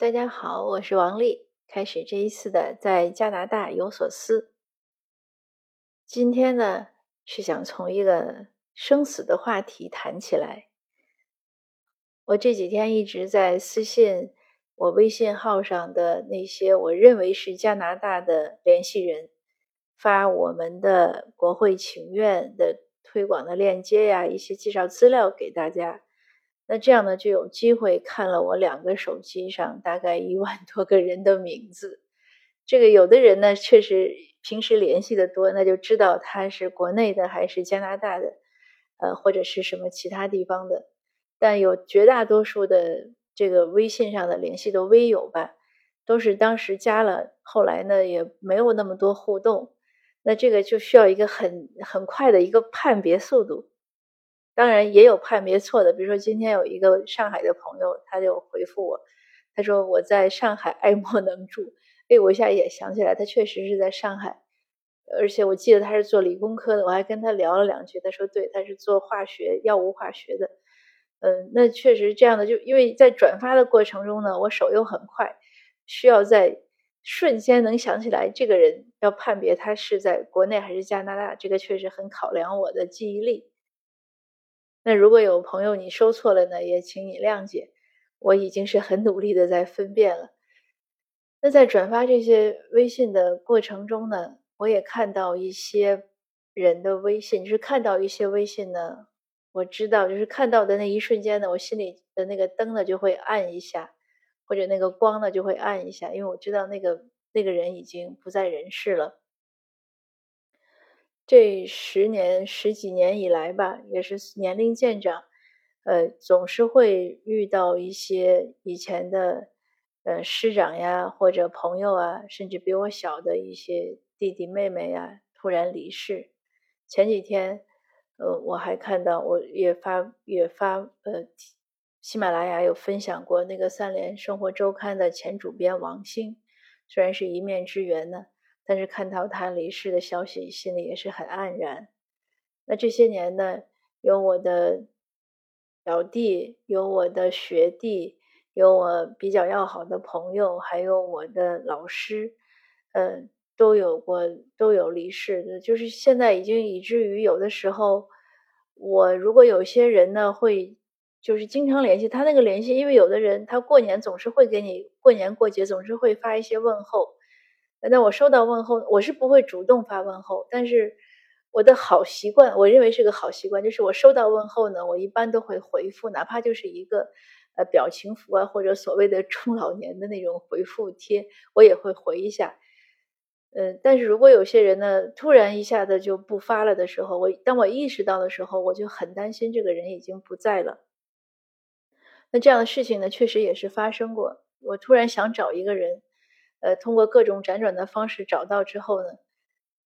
大家好，我是王丽。开始这一次的在加拿大有所思。今天呢，是想从一个生死的话题谈起来。我这几天一直在私信我微信号上的那些我认为是加拿大的联系人，发我们的国会请愿的推广的链接呀，一些介绍资料给大家。那这样呢，就有机会看了我两个手机上大概一万多个人的名字。这个有的人呢，确实平时联系的多，那就知道他是国内的还是加拿大的，呃，或者是什么其他地方的。但有绝大多数的这个微信上的联系的微友吧，都是当时加了，后来呢也没有那么多互动。那这个就需要一个很很快的一个判别速度。当然也有判别错的，比如说今天有一个上海的朋友，他就回复我，他说我在上海爱莫能助。哎，我一下也想起来，他确实是在上海，而且我记得他是做理工科的，我还跟他聊了两句，他说对，他是做化学药物化学的。嗯，那确实这样的，就因为在转发的过程中呢，我手又很快，需要在瞬间能想起来这个人，要判别他是在国内还是加拿大，这个确实很考量我的记忆力。那如果有朋友你收错了呢，也请你谅解，我已经是很努力的在分辨了。那在转发这些微信的过程中呢，我也看到一些人的微信，就是看到一些微信呢，我知道就是看到的那一瞬间呢，我心里的那个灯呢就会暗一下，或者那个光呢就会暗一下，因为我知道那个那个人已经不在人世了。这十年十几年以来吧，也是年龄渐长，呃，总是会遇到一些以前的呃师长呀，或者朋友啊，甚至比我小的一些弟弟妹妹呀，突然离世。前几天，呃，我还看到，我也发也发呃，喜马拉雅有分享过那个三联生活周刊的前主编王兴，虽然是一面之缘呢。但是看到他离世的消息，心里也是很黯然。那这些年呢，有我的表弟，有我的学弟，有我比较要好的朋友，还有我的老师，呃，都有过都有离世的。就是现在已经以至于有的时候，我如果有些人呢，会就是经常联系他那个联系，因为有的人他过年总是会给你过年过节总是会发一些问候。那我收到问候，我是不会主动发问候，但是我的好习惯，我认为是个好习惯，就是我收到问候呢，我一般都会回复，哪怕就是一个呃表情符啊，或者所谓的中老年的那种回复贴，我也会回一下。嗯，但是如果有些人呢，突然一下子就不发了的时候，我当我意识到的时候，我就很担心这个人已经不在了。那这样的事情呢，确实也是发生过。我突然想找一个人。呃，通过各种辗转的方式找到之后呢，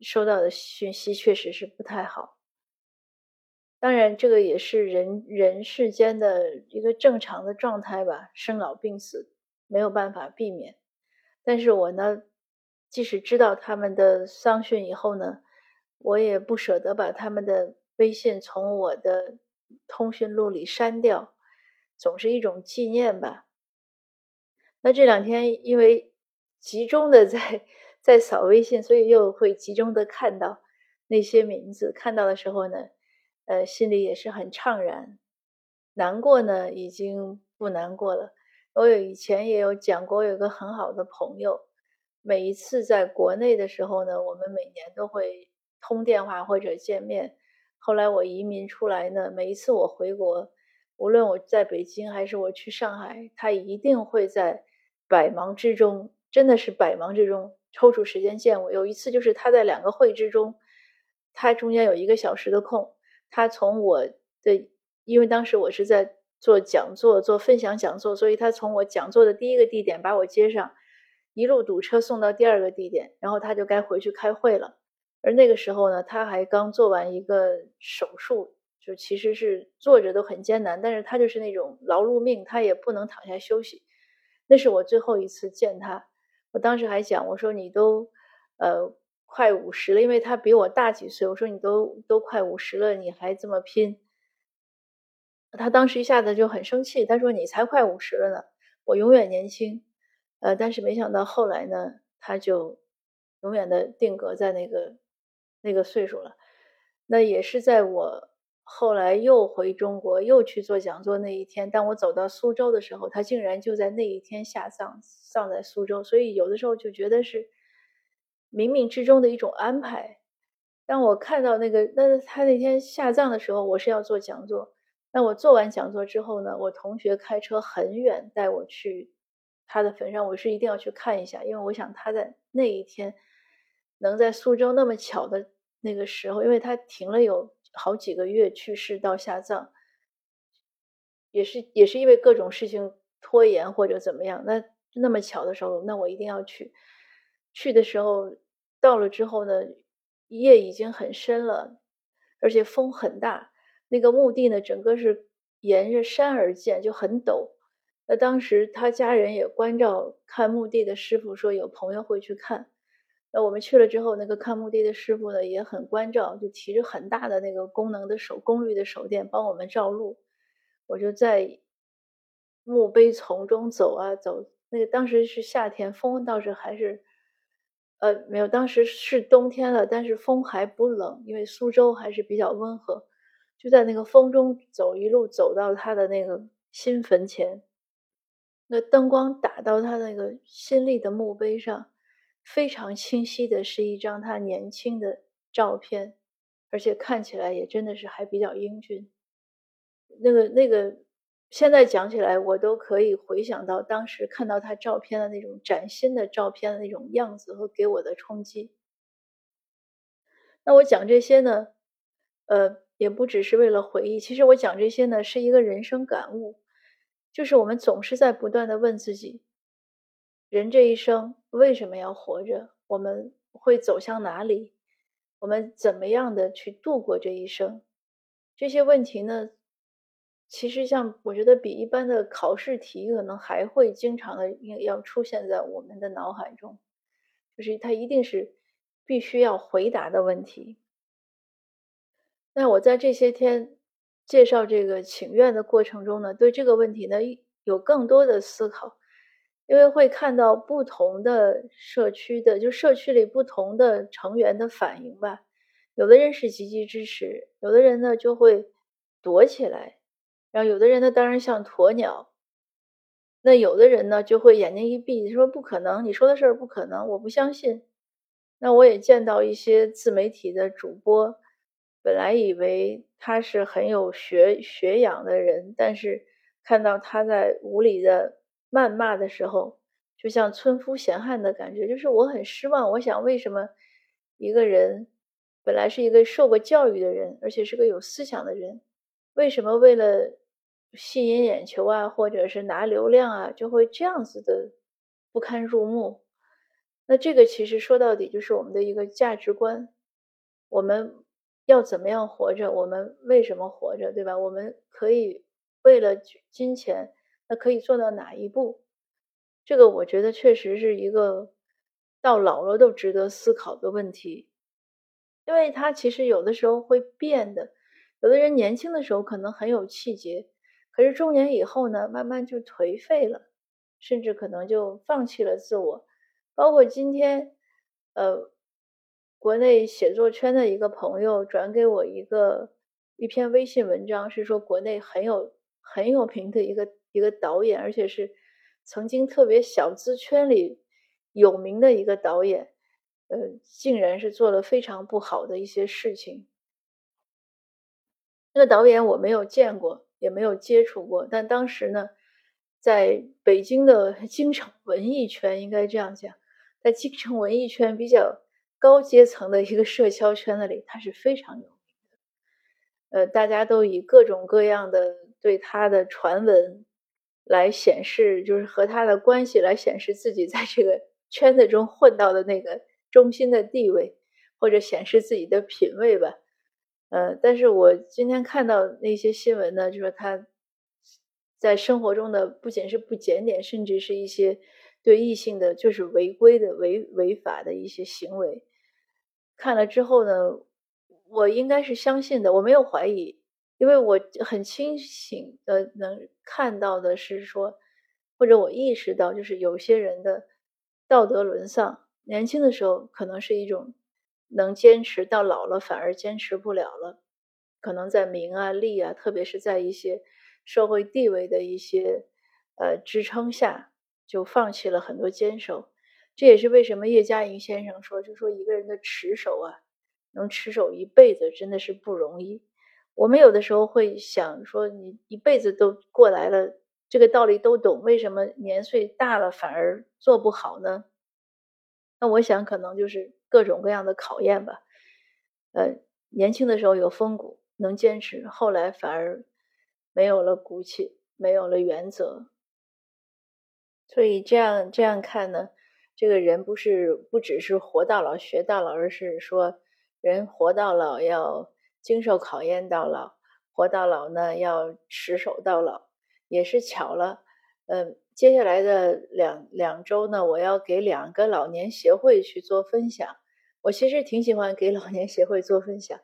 收到的讯息确实是不太好。当然，这个也是人人世间的一个正常的状态吧，生老病死没有办法避免。但是我呢，即使知道他们的丧讯以后呢，我也不舍得把他们的微信从我的通讯录里删掉，总是一种纪念吧。那这两天因为。集中的在在扫微信，所以又会集中的看到那些名字。看到的时候呢，呃，心里也是很怅然。难过呢，已经不难过了。我有以前也有讲过，有个很好的朋友，每一次在国内的时候呢，我们每年都会通电话或者见面。后来我移民出来呢，每一次我回国，无论我在北京还是我去上海，他一定会在百忙之中。真的是百忙之中抽出时间见我。有一次就是他在两个会之中，他中间有一个小时的空，他从我的，因为当时我是在做讲座、做分享讲座，所以他从我讲座的第一个地点把我接上，一路堵车送到第二个地点，然后他就该回去开会了。而那个时候呢，他还刚做完一个手术，就其实是坐着都很艰难，但是他就是那种劳碌命，他也不能躺下休息。那是我最后一次见他。我当时还讲，我说你都，呃，快五十了，因为他比我大几岁。我说你都都快五十了，你还这么拼。他当时一下子就很生气，他说你才快五十了呢，我永远年轻。呃，但是没想到后来呢，他就永远的定格在那个那个岁数了。那也是在我后来又回中国又去做讲座那一天，当我走到苏州的时候，他竟然就在那一天下葬，葬在苏州。所以有的时候就觉得是冥冥之中的一种安排。当我看到那个，那他那天下葬的时候，我是要做讲座。那我做完讲座之后呢，我同学开车很远带我去他的坟上，我是一定要去看一下，因为我想他在那一天能在苏州那么巧的那个时候，因为他停了有好几个月去世到下葬，也是也是因为各种事情拖延或者怎么样，那那么巧的时候，那我一定要去。去的时候到了之后呢？夜已经很深了，而且风很大。那个墓地呢，整个是沿着山而建，就很陡。那当时他家人也关照看墓地的师傅说，有朋友会去看。那我们去了之后，那个看墓地的师傅呢也很关照，就提着很大的那个功能的手功率的手电帮我们照路。我就在墓碑丛中走啊走，那个当时是夏天，风倒是还是。呃，没有，当时是冬天了，但是风还不冷，因为苏州还是比较温和。就在那个风中走，一路走到他的那个新坟前，那灯光打到他那个新立的墓碑上，非常清晰的是一张他年轻的照片，而且看起来也真的是还比较英俊。那个那个。现在讲起来，我都可以回想到当时看到他照片的那种崭新的照片的那种样子和给我的冲击。那我讲这些呢，呃，也不只是为了回忆。其实我讲这些呢，是一个人生感悟，就是我们总是在不断的问自己：人这一生为什么要活着？我们会走向哪里？我们怎么样的去度过这一生？这些问题呢？其实，像我觉得比一般的考试题可能还会经常的要出现在我们的脑海中，就是它一定是必须要回答的问题。那我在这些天介绍这个请愿的过程中呢，对这个问题呢有更多的思考，因为会看到不同的社区的，就社区里不同的成员的反应吧。有的人是积极支持，有的人呢就会躲起来。然后有的人呢，当然像鸵鸟；那有的人呢，就会眼睛一闭，说不可能，你说的事儿不可能，我不相信。那我也见到一些自媒体的主播，本来以为他是很有学学养的人，但是看到他在无理的谩骂的时候，就像村夫闲汉的感觉，就是我很失望。我想，为什么一个人本来是一个受过教育的人，而且是个有思想的人，为什么为了吸引眼球啊，或者是拿流量啊，就会这样子的不堪入目。那这个其实说到底就是我们的一个价值观：我们要怎么样活着？我们为什么活着？对吧？我们可以为了金钱，那可以做到哪一步？这个我觉得确实是一个到老了都值得思考的问题，因为它其实有的时候会变的。有的人年轻的时候可能很有气节。可是中年以后呢，慢慢就颓废了，甚至可能就放弃了自我。包括今天，呃，国内写作圈的一个朋友转给我一个一篇微信文章，是说国内很有很有名的一个一个导演，而且是曾经特别小资圈里有名的一个导演，呃，竟然是做了非常不好的一些事情。那个导演我没有见过。也没有接触过，但当时呢，在北京的 京城文艺圈，应该这样讲，在京城文艺圈比较高阶层的一个社交圈子里，他是非常有名的。呃，大家都以各种各样的对他的传闻来显示，就是和他的关系来显示自己在这个圈子中混到的那个中心的地位，或者显示自己的品味吧。呃，但是我今天看到那些新闻呢，就说他在生活中的不仅是不检点，甚至是一些对异性的就是违规的违违法的一些行为。看了之后呢，我应该是相信的，我没有怀疑，因为我很清醒的能看到的是说，或者我意识到，就是有些人的道德沦丧，年轻的时候可能是一种能坚持到老了，反而坚持不了了，可能在名啊利啊，特别是在一些社会地位的一些呃支撑下，就放弃了很多坚守。这也是为什么叶嘉莹先生说，就说一个人的持守啊，能持守一辈子，真的是不容易。我们有的时候会想说，你一辈子都过来了，这个道理都懂，为什么年岁大了反而做不好呢？那我想可能就是各种各样的考验吧。呃，年轻的时候有风骨，能坚持，后来反而没有了骨气，没有了原则。所以这样这样看呢，这个人不是不只是活到老学到老，而是说人活到老要。经受考验到老，活到老呢，要持守到老，也是巧了。嗯，接下来的两两周呢，我要给两个老年协会去做分享。我其实挺喜欢给老年协会做分享，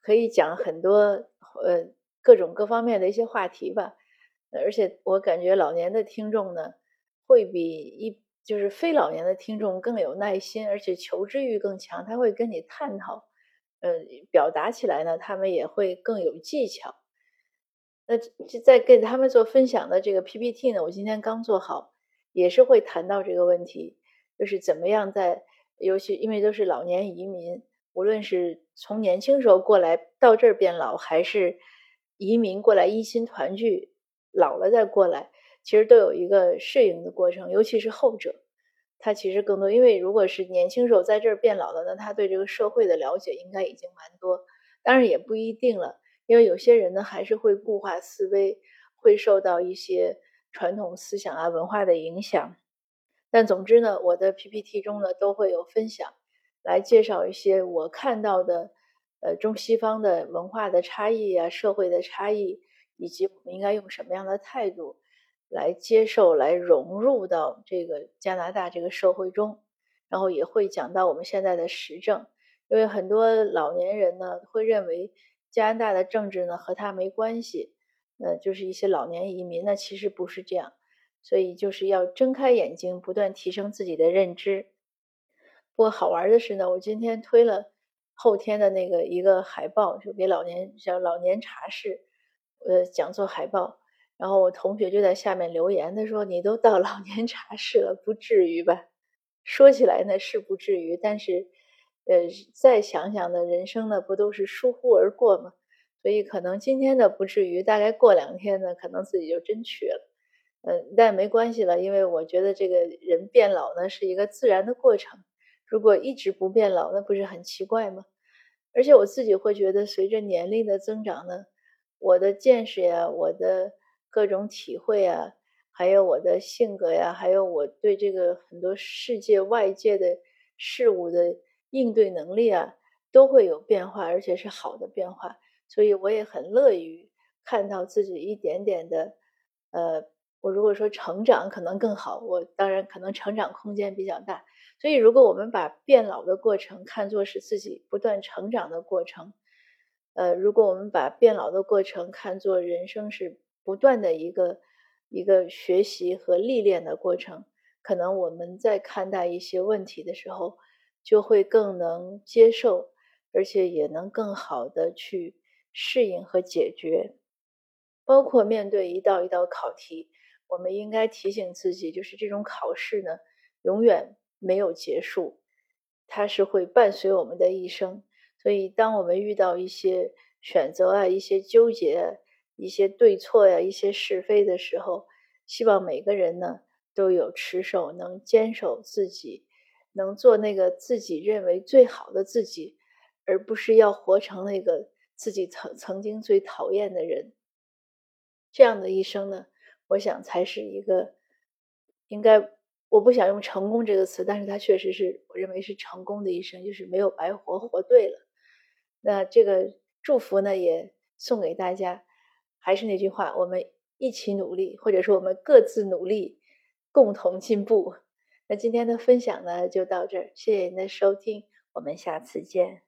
可以讲很多呃各种各方面的一些话题吧。而且我感觉老年的听众呢，会比一就是非老年的听众更有耐心，而且求知欲更强，他会跟你探讨。呃，表达起来呢，他们也会更有技巧。那在给他们做分享的这个 PPT 呢，我今天刚做好，也是会谈到这个问题，就是怎么样在，尤其因为都是老年移民，无论是从年轻时候过来到这儿变老，还是移民过来一心团聚，老了再过来，其实都有一个适应的过程，尤其是后者。他其实更多，因为如果是年轻时候在这儿变老了，那他对这个社会的了解应该已经蛮多。当然也不一定了，因为有些人呢还是会固化思维，会受到一些传统思想啊、文化的影响。但总之呢，我的 PPT 中呢都会有分享，来介绍一些我看到的，呃，中西方的文化的差异啊、社会的差异，以及我们应该用什么样的态度。来接受、来融入到这个加拿大这个社会中，然后也会讲到我们现在的时政，因为很多老年人呢会认为加拿大的政治呢和他没关系，呃，就是一些老年移民，那其实不是这样，所以就是要睁开眼睛，不断提升自己的认知。不过好玩的是呢，我今天推了后天的那个一个海报，就给老年叫老年茶室，呃，讲座海报。然后我同学就在下面留言，他说：“你都到老年茶室了，不至于吧？”说起来呢是不至于，但是，呃，再想想呢，人生呢不都是疏忽而过吗？所以可能今天的不至于，大概过两天呢，可能自己就真去了。嗯，但没关系了，因为我觉得这个人变老呢是一个自然的过程。如果一直不变老，那不是很奇怪吗？而且我自己会觉得，随着年龄的增长呢，我的见识呀，我的。各种体会啊，还有我的性格呀，还有我对这个很多世界外界的事物的应对能力啊，都会有变化，而且是好的变化。所以我也很乐于看到自己一点点的，呃，我如果说成长可能更好，我当然可能成长空间比较大。所以如果我们把变老的过程看作是自己不断成长的过程，呃，如果我们把变老的过程看作人生是。不断的一个一个学习和历练的过程，可能我们在看待一些问题的时候，就会更能接受，而且也能更好的去适应和解决。包括面对一道一道考题，我们应该提醒自己，就是这种考试呢，永远没有结束，它是会伴随我们的一生。所以，当我们遇到一些选择啊，一些纠结。一些对错呀，一些是非的时候，希望每个人呢都有持守，能坚守自己，能做那个自己认为最好的自己，而不是要活成那个自己曾曾经最讨厌的人。这样的一生呢，我想才是一个应该，我不想用成功这个词，但是它确实是我认为是成功的一生，就是没有白活，活对了。那这个祝福呢，也送给大家。还是那句话，我们一起努力，或者说我们各自努力，共同进步。那今天的分享呢，就到这儿，谢谢您的收听，我们下次见。